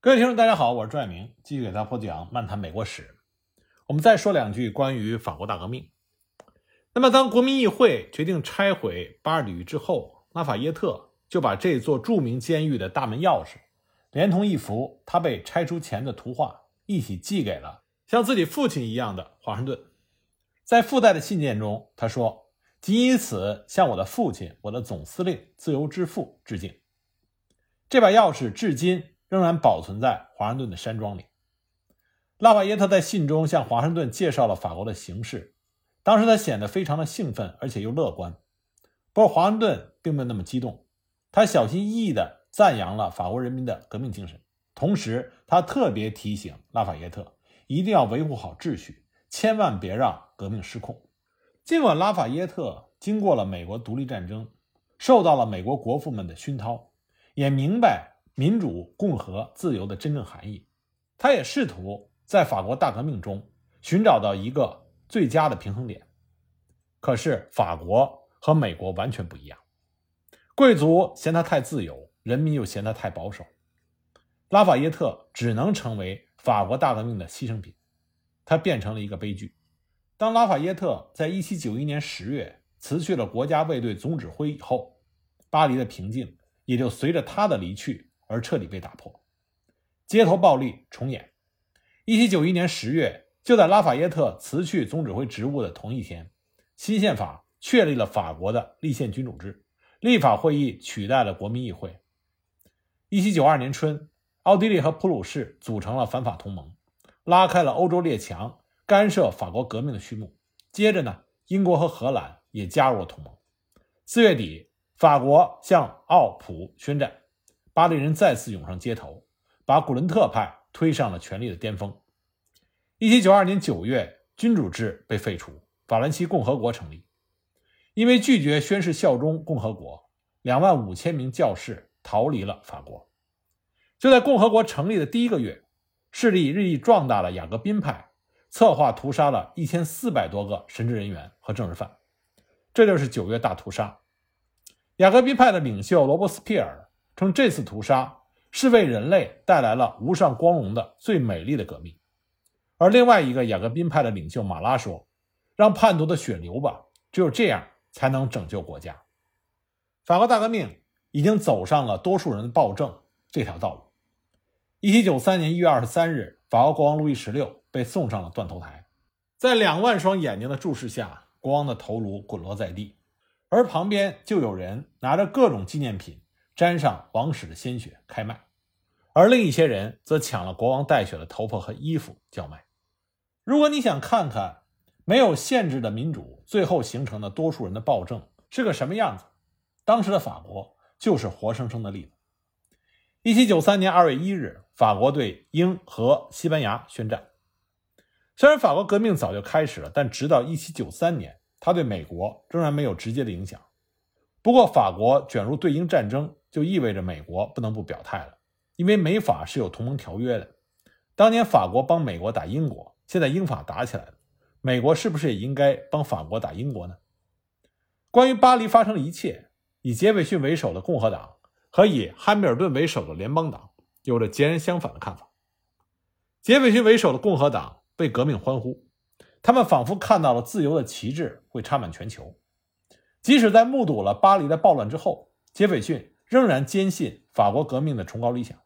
各位听众，大家好，我是朱爱明，继续给大家播讲《漫谈美国史》。我们再说两句关于法国大革命。那么，当国民议会决定拆毁巴尔底狱之后，拉法耶特就把这座著名监狱的大门钥匙，连同一幅他被拆除前的图画一起寄给了像自己父亲一样的华盛顿。在附带的信件中，他说：“仅以此向我的父亲，我的总司令自由之父致敬。”这把钥匙至今仍然保存在华盛顿的山庄里。拉法耶特在信中向华盛顿介绍了法国的形势，当时他显得非常的兴奋，而且又乐观。不过华盛顿并没有那么激动，他小心翼翼地赞扬了法国人民的革命精神，同时他特别提醒拉法耶特一定要维护好秩序，千万别让革命失控。尽管拉法耶特经过了美国独立战争，受到了美国国父们的熏陶，也明白民主、共和、自由的真正含义，他也试图在法国大革命中寻找到一个最佳的平衡点。可是法国和美国完全不一样，贵族嫌他太自由，人民又嫌他太保守。拉法耶特只能成为法国大革命的牺牲品，他变成了一个悲剧。当拉法耶特在1791年10月辞去了国家卫队总指挥以后，巴黎的平静也就随着他的离去而彻底被打破，街头暴力重演。1791年10月，就在拉法耶特辞去总指挥职务的同一天，新宪法确立了法国的立宪君主制，立法会议取代了国民议会。1792年春，奥地利和普鲁士组成了反法同盟，拉开了欧洲列强干涉法国革命的序幕。接着呢，英国和荷兰也加入了同盟。四月底，法国向奥普宣战，巴黎人再次涌上街头，把古伦特派推上了权力的巅峰。1792年9月，君主制被废除，法兰西共和国成立。因为拒绝宣誓效忠共和国，两万五千名教士逃离了法国。就在共和国成立的第一个月，势力日益壮大的雅各宾派策划屠杀了一千四百多个神职人员和政治犯，这就是九月大屠杀。雅各宾派的领袖罗伯斯庇尔称，这次屠杀是为人类带来了无上光荣的最美丽的革命。而另外一个雅各宾派的领袖马拉说：“让叛徒的血流吧，只有这样。”才能拯救国家。法国大革命已经走上了多数人的暴政这条道路。一七九三年一月二十三日，法国国王路易十六被送上了断头台，在两万双眼睛的注视下，国王的头颅滚落在地，而旁边就有人拿着各种纪念品，沾上王室的鲜血开卖，而另一些人则抢了国王带血的头发和衣服叫卖。如果你想看看，没有限制的民主，最后形成的多数人的暴政是个什么样子？当时的法国就是活生生的例子。一七九三年二月一日，法国对英和西班牙宣战。虽然法国革命早就开始了，但直到一七九三年，它对美国仍然没有直接的影响。不过，法国卷入对英战争，就意味着美国不能不表态了，因为美法是有同盟条约的。当年法国帮美国打英国，现在英法打起来了。美国是不是也应该帮法国打英国呢？关于巴黎发生的一切，以杰斐逊为首的共和党和以汉密尔顿为首的联邦党有着截然相反的看法。杰斐逊为首的共和党为革命欢呼，他们仿佛看到了自由的旗帜会插满全球。即使在目睹了巴黎的暴乱之后，杰斐逊仍然坚信法国革命的崇高理想。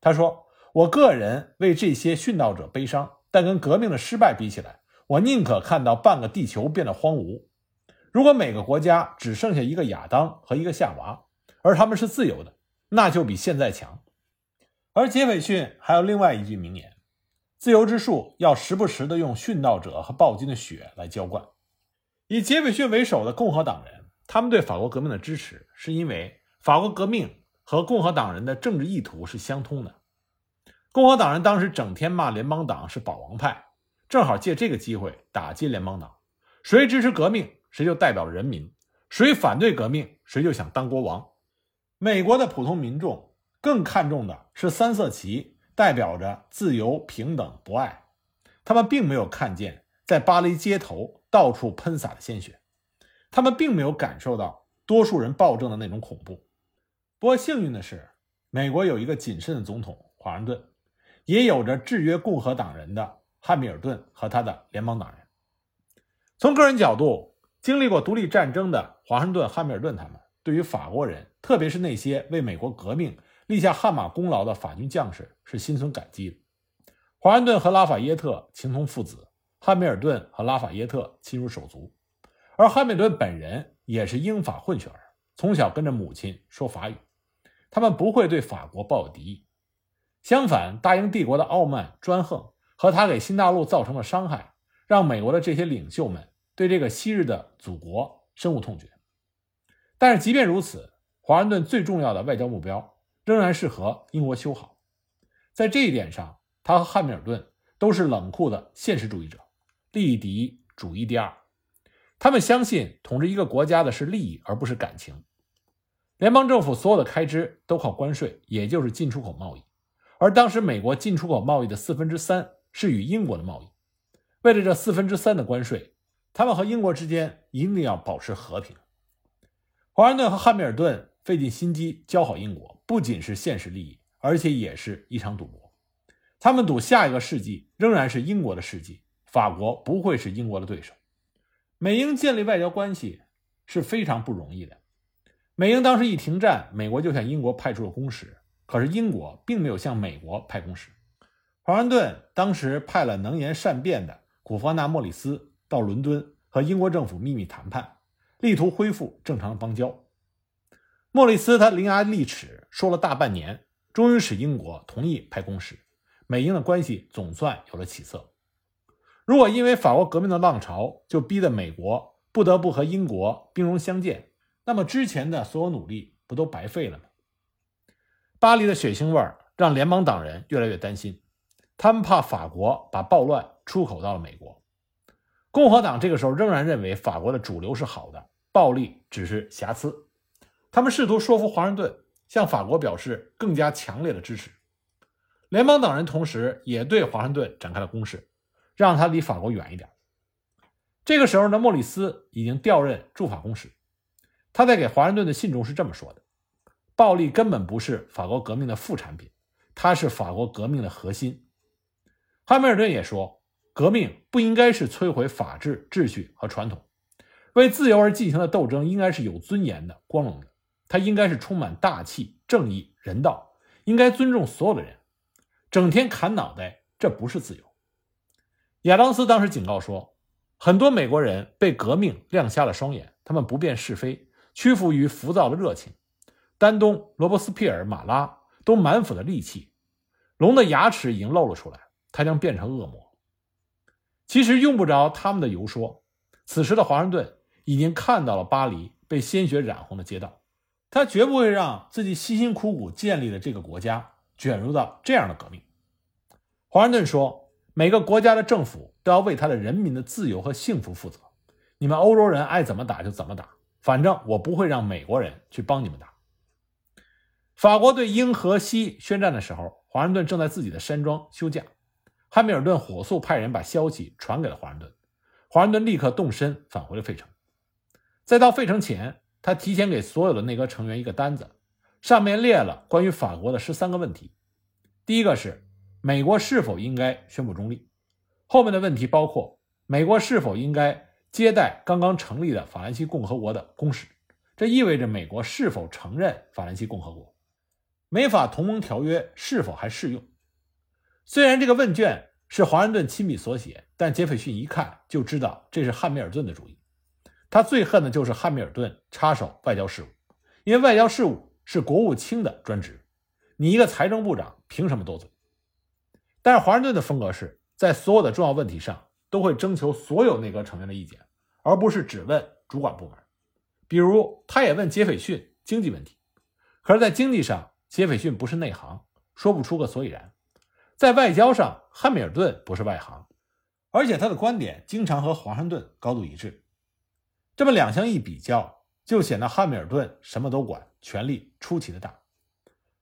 他说：“我个人为这些殉道者悲伤，但跟革命的失败比起来。”我宁可看到半个地球变得荒芜。如果每个国家只剩下一个亚当和一个夏娃，而他们是自由的，那就比现在强。而杰斐逊还有另外一句名言：“自由之树要时不时的用殉道者和暴君的血来浇灌。”以杰斐逊为首的共和党人，他们对法国革命的支持，是因为法国革命和共和党人的政治意图是相通的。共和党人当时整天骂联邦党是保王派。正好借这个机会打击联邦党，谁支持革命，谁就代表人民；谁反对革命，谁就想当国王。美国的普通民众更看重的是三色旗，代表着自由、平等、博爱。他们并没有看见在巴黎街头到处喷洒的鲜血，他们并没有感受到多数人暴政的那种恐怖。不过幸运的是，美国有一个谨慎的总统华。盛顿，也有着制约共和党人的汉密尔顿和他的联邦党人。从个人角度，经历过独立战争的华盛顿、汉密尔顿他们，对于法国人，特别是那些为美国革命立下汗马功劳的法军将士，是心存感激的。华盛顿和拉法耶特情同父子，汉密尔顿和拉法耶特亲如手足，而汉密尔顿本人也是英法混血儿，从小跟着母亲说法语。他们不会对法国抱有敌意，相反，大英帝国的傲慢专横和他给新大陆造成的伤害，让美国的这些领袖们对这个昔日的祖国深恶痛绝。但是，即便如此，华盛顿最重要的外交目标仍然是和英国修好。在这一点上，他和汉密尔顿都是冷酷的现实主义者，利益第一，主义第二。他们相信统治一个国家的是利益，而不是感情。联邦政府所有的开支都靠关税，也就是进出口贸易，而当时美国进出口贸易的四分之三是与英国的贸易。为了这四分之三的关税，他们和英国之间一定要保持和平。华盛顿和汉密尔顿费尽心机交好英国，不仅是现实利益，而且也是一场赌博。他们赌下一个世纪仍然是英国的世纪，法国不会是英国的对手。美英建立外交关系是非常不容易的。美英当时一停战，美国就向英国派出了公使，可是英国并没有向美国派公使。华盛顿当时派了能言善辩的古弗纳莫里斯到伦敦和英国政府秘密谈判，力图恢复正常的邦交。莫里斯他伶牙俐齿说了大半年，终于使英国同意派公使，美英的关系总算有了起色。如果因为法国革命的浪潮就逼得美国不得不和英国兵戎相见，那么之前的所有努力不都白费了吗？巴黎的血腥味让联邦党人越来越担心，他们怕法国把暴乱出口到了美国。共和党这个时候仍然认为法国的主流是好的，暴力只是瑕疵。他们试图说服华盛顿向法国表示更加强烈的支持。联邦党人同时也对华盛顿展开了攻势，让他离法国远一点。这个时候呢，莫里斯已经调任驻法公使。他在给华盛顿的信中是这么说的：“暴力根本不是法国革命的副产品，它是法国革命的核心。”汉密尔顿也说：“革命不应该是摧毁法治秩序和传统，为自由而进行的斗争应该是有尊严的、光荣的。它应该是充满大气、正义、人道，应该尊重所有的人。整天砍脑袋，这不是自由。”亚当斯当时警告说：“很多美国人被革命亮瞎了双眼，他们不辨是非。”屈服于浮躁的热情，丹东、罗伯斯庇尔、马拉都满腹的戾气，龙的牙齿已经露了出来，他将变成恶魔。其实用不着他们的游说，此时的华盛顿已经看到了巴黎被鲜血染红的街道，他绝不会让自己辛辛苦苦建立的这个国家卷入到这样的革命。华盛顿说：“每个国家的政府都要为他的人民的自由和幸福负责，你们欧洲人爱怎么打就怎么打。”反正我不会让美国人去帮你们打。法国对英和西宣战的时候，华盛顿正在自己的山庄休假。汉密尔顿火速派人把消息传给了华盛顿，华盛顿立刻动身返回了费城。在到费城前，他提前给所有的内阁成员一个单子，上面列了关于法国的十三个问题。第一个是美国是否应该宣布中立，后面的问题包括美国是否应该。接待刚刚成立的法兰西共和国的公使，这意味着美国是否承认法兰西共和国？美法同盟条约是否还适用？虽然这个问卷是华盛顿亲笔所写，但杰斐逊一看就知道这是汉密尔顿的主意。他最恨的就是汉密尔顿插手外交事务，因为外交事务是国务卿的专职，你一个财政部长凭什么多嘴？但是华盛顿的风格是在所有的重要问题上。都会征求所有内阁成员的意见，而不是只问主管部门。比如，他也问杰斐逊经济问题，可是，在经济上，杰斐逊不是内行，说不出个所以然；在外交上，汉密尔顿不是外行，而且他的观点经常和华盛顿高度一致。这么两相一比较，就显得汉密尔顿什么都管，权力出奇的大。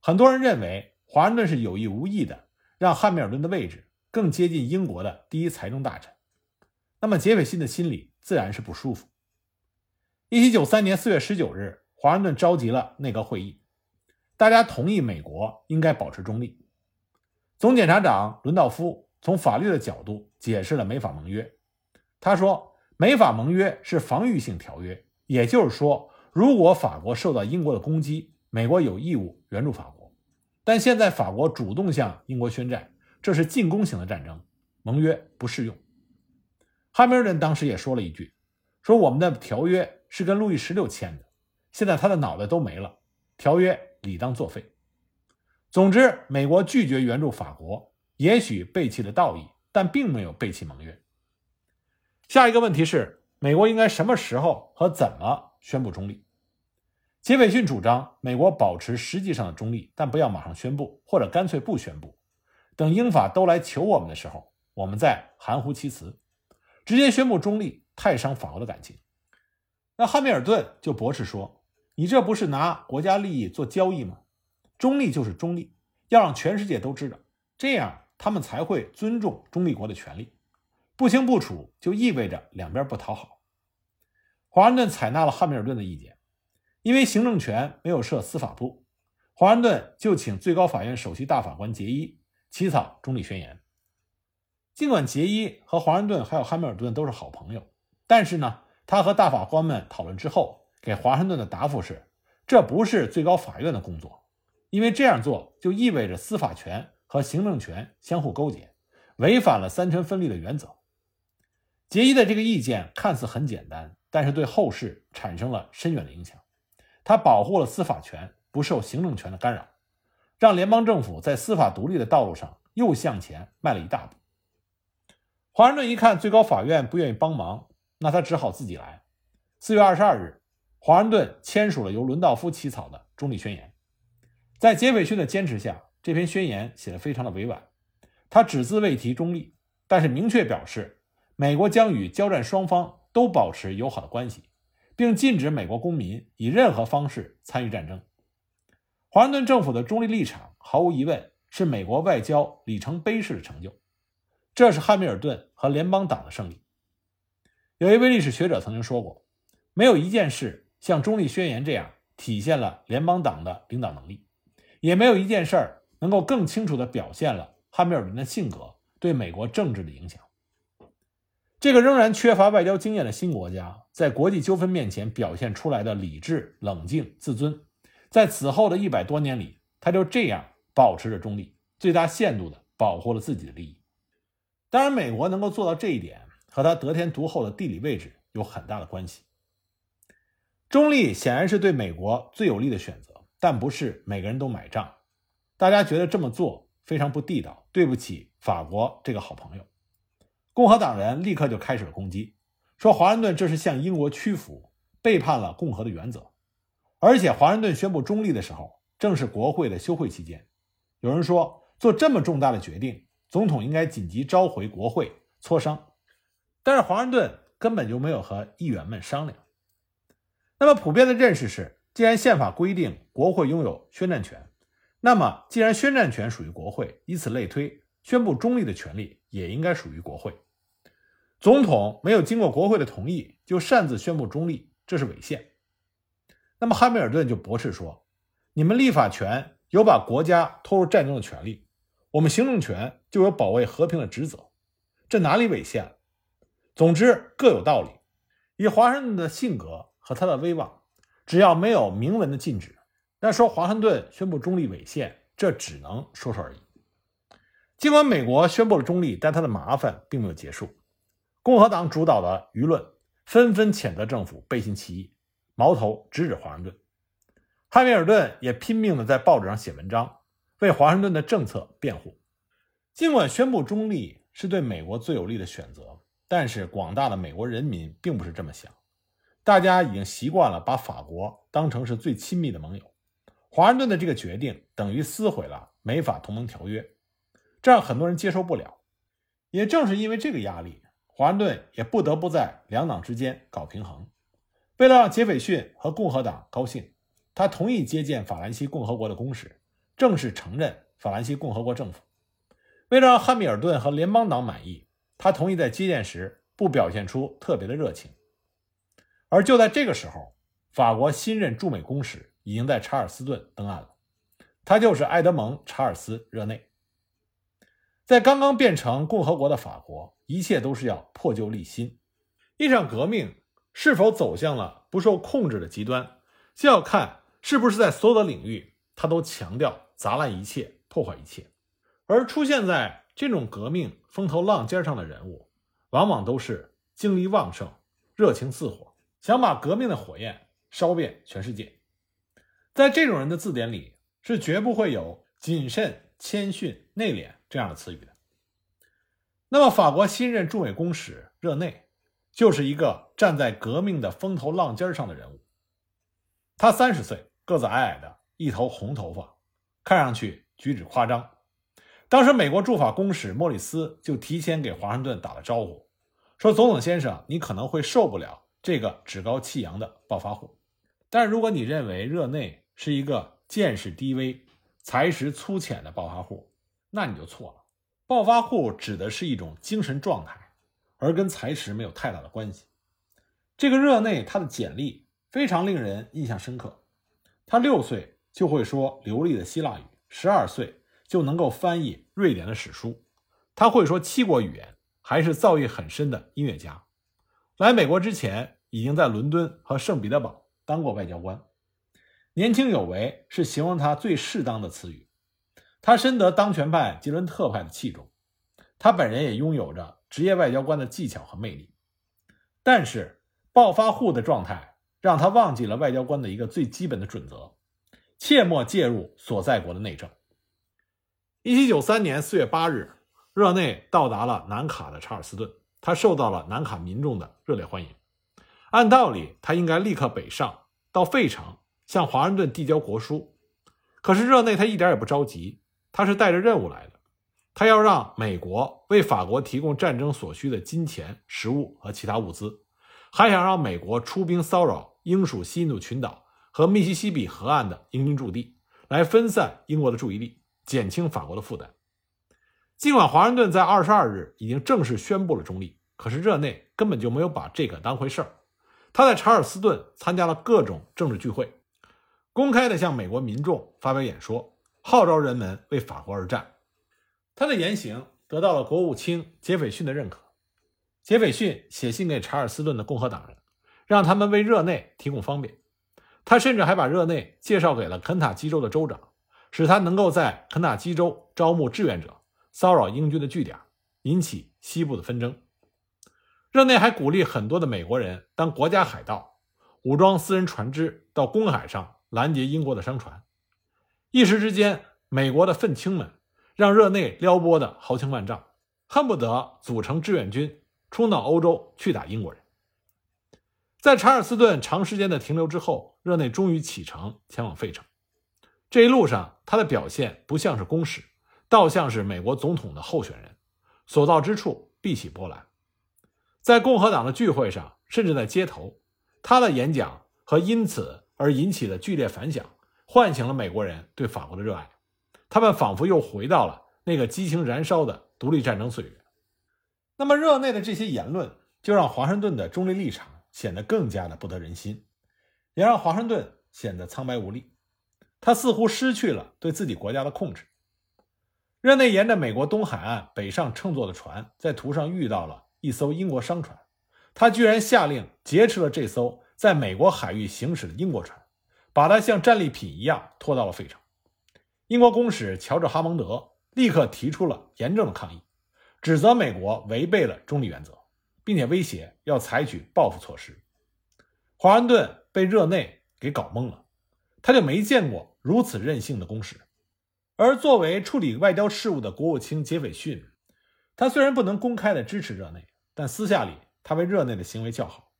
很多人认为，华盛顿是有意无意的让汉密尔顿的位置更接近英国的第一财政大臣。那么杰斐逊的心里自然是不舒服。一七九三年四月十九日，华盛顿召集了内阁会议，大家同意美国应该保持中立。总检察长伦道夫从法律的角度解释了美法盟约。他说，美法盟约是防御性条约，也就是说，如果法国受到英国的攻击，美国有义务援助法国。但现在法国主动向英国宣战，这是进攻型的战争，盟约不适用。汉密尔顿当时也说了一句：“说我们的条约是跟路易十六签的，现在他的脑袋都没了，条约理当作废。”总之，美国拒绝援助法国，也许背弃了道义，但并没有背弃盟约。下一个问题是，美国应该什么时候和怎么宣布中立？杰斐逊主张美国保持实际上的中立，但不要马上宣布，或者干脆不宣布，等英法都来求我们的时候，我们再含糊其辞。直接宣布中立太伤法国的感情。那汉密尔顿就驳斥说：“你这不是拿国家利益做交易吗？”中立就是中立，要让全世界都知道，这样他们才会尊重中立国的权利。不清不楚就意味着两边不讨好。华盛顿采纳了汉密尔顿的意见，因为行政权没有设司法部，华盛顿就请最高法院首席大法官杰伊起草中立宣言。尽管杰伊和华盛顿还有汉密尔顿都是好朋友，但是呢，他和大法官们讨论之后，给华盛顿的答复是：这不是最高法院的工作。因为这样做就意味着司法权和行政权相互勾结，违反了三权分立的原则。杰伊的这个意见看似很简单，但是对后世产生了深远的影响。他保护了司法权不受行政权的干扰，让联邦政府在司法独立的道路上又向前迈了一大步。华盛顿一看最高法院不愿意帮忙，那他只好自己来。四月二十二日，华盛顿签署了由伦道夫起草的中立宣言。在杰斐逊的坚持下，这篇宣言写得非常的委婉。他只字未提中立，但是明确表示，美国将与交战双方都保持友好的关系，并禁止美国公民以任何方式参与战争。华盛顿政府的中立立场，毫无疑问是美国外交里程碑式的成就。这是汉密尔顿和联邦党的胜利。有一位历史学者曾经说过，没有一件事像中立宣言这样体现了联邦党的领导能力。也没有一件事儿能够更清楚地表现了汉密尔顿的性格对美国政治的影响。这个仍然缺乏外交经验的新国家，在国际纠纷面前表现出来的理智、冷静、自尊，在此后的一百多年里，他就这样保持着中立，最大限度地保护了自己的利益。当然，美国能够做到这一点，和他得天独厚的地理位置有很大的关系。中立显然是对美国最有利的选择。但不是每个人都买账，大家觉得这么做非常不地道，对不起法国这个好朋友。共和党人立刻就开始了攻击，说华盛顿这是向英国屈服，背叛了共和的原则。而且华盛顿宣布中立的时候，正是国会的休会期间。有人说，做这么重大的决定，总统应该紧急召回国会磋商。但是华盛顿根本就没有和议员们商量。那么普遍的认识是。既然宪法规定国会拥有宣战权，那么既然宣战权属于国会，以此类推，宣布中立的权利也应该属于国会。总统没有经过国会的同意就擅自宣布中立，这是违宪。那么汉密尔顿就驳斥说：“你们立法权有把国家拖入战争的权利，我们行政权就有保卫和平的职责，这哪里违宪了？总之各有道理。以华盛顿的性格和他的威望。”只要没有明文的禁止，那说华盛顿宣布中立违宪，这只能说说而已。尽管美国宣布了中立，但他的麻烦并没有结束。共和党主导的舆论纷纷谴责政府背信弃义，矛头直指华盛顿。汉密尔顿也拼命的在报纸上写文章，为华盛顿的政策辩护。尽管宣布中立是对美国最有利的选择，但是广大的美国人民并不是这么想。大家已经习惯了把法国当成是最亲密的盟友，华盛顿的这个决定等于撕毁了美法同盟条约，这让很多人接受不了。也正是因为这个压力，华盛顿也不得不在两党之间搞平衡。为了让杰斐逊和共和党高兴，他同意接见法兰西共和国的公使，正式承认法兰西共和国政府。为了让汉密尔顿和联邦党满意，他同意在接见时不表现出特别的热情。而就在这个时候，法国新任驻美公使已经在查尔斯顿登岸了，他就是埃德蒙·查尔斯·热内。在刚刚变成共和国的法国，一切都是要破旧立新。一场革命是否走向了不受控制的极端，就要看是不是在所有的领域，他都强调砸烂一切、破坏一切。而出现在这种革命风头浪尖上的人物，往往都是精力旺盛、热情似火，想把革命的火焰烧遍全世界。在这种人的字典里，是绝不会有谨慎、谦逊、内敛这样的词语的。那么，法国新任驻美公使热内，就是一个站在革命的风头浪尖上的人物。他三十岁，个子矮矮的，一头红头发，看上去举止夸张。当时，美国驻法公使莫里斯就提前给华盛顿打了招呼，说：“总统先生，你可能会受不了这个趾高气扬的暴发户，但如果你认为热内是一个见识低微、才识粗浅的暴发户，那你就错了。暴发户指的是一种精神状态，而跟才识没有太大的关系。这个热内，他的简历非常令人印象深刻。他六岁就会说流利的希腊语，十二岁。”就能够翻译瑞典的史书，他会说七国语言，还是造诣很深的音乐家。来美国之前，已经在伦敦和圣彼得堡当过外交官。年轻有为是形容他最适当的词语。他深得当权派吉伦特派的器重，他本人也拥有着职业外交官的技巧和魅力。但是暴发户的状态让他忘记了外交官的一个最基本的准则：切莫介入所在国的内政。一七九三年四月八日，热内到达了南卡的查尔斯顿，他受到了南卡民众的热烈欢迎。按道理，他应该立刻北上到费城向华盛顿递交国书。可是热内他一点也不着急，他是带着任务来的，他要让美国为法国提供战争所需的金钱、食物和其他物资，还想让美国出兵骚扰英属西印度群岛和密西西比河岸的英军驻地，来分散英国的注意力。减轻法国的负担。尽管华盛顿在二十二日已经正式宣布了中立，可是热内根本就没有把这个当回事儿。他在查尔斯顿参加了各种政治聚会，公开的向美国民众发表演说，号召人们为法国而战。他的言行得到了国务卿杰斐逊的认可。杰斐逊写信给查尔斯顿的共和党人，让他们为热内提供方便。他甚至还把热内介绍给了肯塔基州的州长。使他能够在肯塔基州招募志愿者，骚扰英军的据点，引起西部的纷争。热内还鼓励很多的美国人当国家海盗，武装私人船只到公海上拦截英国的商船。一时之间，美国的愤青们让热内撩拨的豪情万丈，恨不得组成志愿军冲到欧洲去打英国人。在查尔斯顿长时间的停留之后，热内终于启程前往费城。这一路上，他的表现不像是公使，倒像是美国总统的候选人，所到之处必起波澜。在共和党的聚会上，甚至在街头，他的演讲和因此而引起的剧烈反响，唤醒了美国人对法国的热爱。他们仿佛又回到了那个激情燃烧的独立战争岁月。那么，热内的这些言论，就让华盛顿的中立立场显得更加的不得人心，也让华盛顿显得苍白无力。他似乎失去了对自己国家的控制。热内沿着美国东海岸北上乘坐的船，在途上遇到了一艘英国商船，他居然下令劫持了这艘在美国海域行驶的英国船，把它像战利品一样拖到了费城。英国公使乔治·哈蒙德立刻提出了严正的抗议，指责美国违背了中立原则，并且威胁要采取报复措施。华盛顿被热内给搞懵了。他就没见过如此任性的公使，而作为处理外交事务的国务卿杰斐逊，他虽然不能公开的支持热内，但私下里他为热内的行为叫好。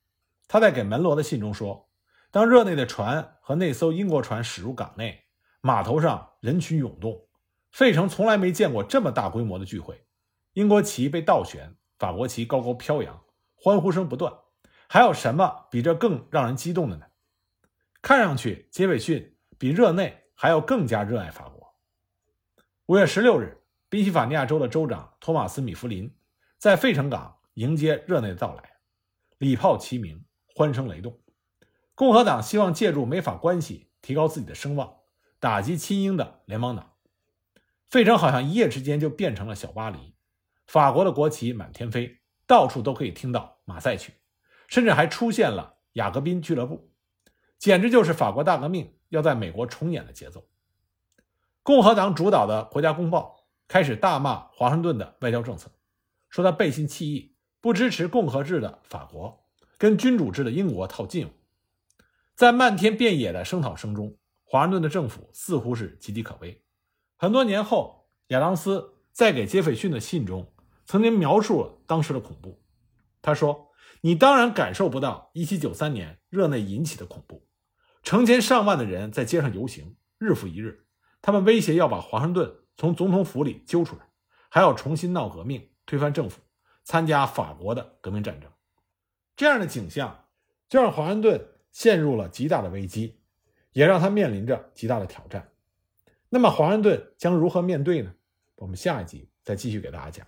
他在给门罗的信中说：“当热内的船和那艘英国船驶入港内，码头上人群涌动，费城从来没见过这么大规模的聚会，英国旗被倒悬，法国旗高高飘扬，欢呼声不断，还有什么比这更让人激动的呢？”看上去，杰斐逊比热内还要更加热爱法国。五月十六日，宾夕法尼亚州的州长托马斯·米弗林在费城港迎接热内的到来，礼炮齐鸣，欢声雷动。共和党希望借助美法关系提高自己的声望，打击亲英的联邦党。费城好像一夜之间就变成了小巴黎，法国的国旗满天飞，到处都可以听到马赛曲，甚至还出现了雅各宾俱乐部，简直就是法国大革命要在美国重演的节奏。共和党主导的《国家公报》开始大骂华盛顿的外交政策，说他背信弃义，不支持共和制的法国，跟君主制的英国套近乎。在漫天遍野的声讨声中，华盛顿的政府似乎是岌岌可危。很多年后，亚当斯在给杰斐逊的信中曾经描述了当时的恐怖。他说：“你当然感受不到1793年热内引起的恐怖，成千上万的人在街上游行，日复一日。”他们威胁要把华盛顿从总统府里揪出来，还要重新闹革命、推翻政府、参加法国的革命战争。这样的景象就让华盛顿陷入了极大的危机，也让他面临着极大的挑战。那么，华盛顿将如何面对呢？我们下一集再继续给大家讲。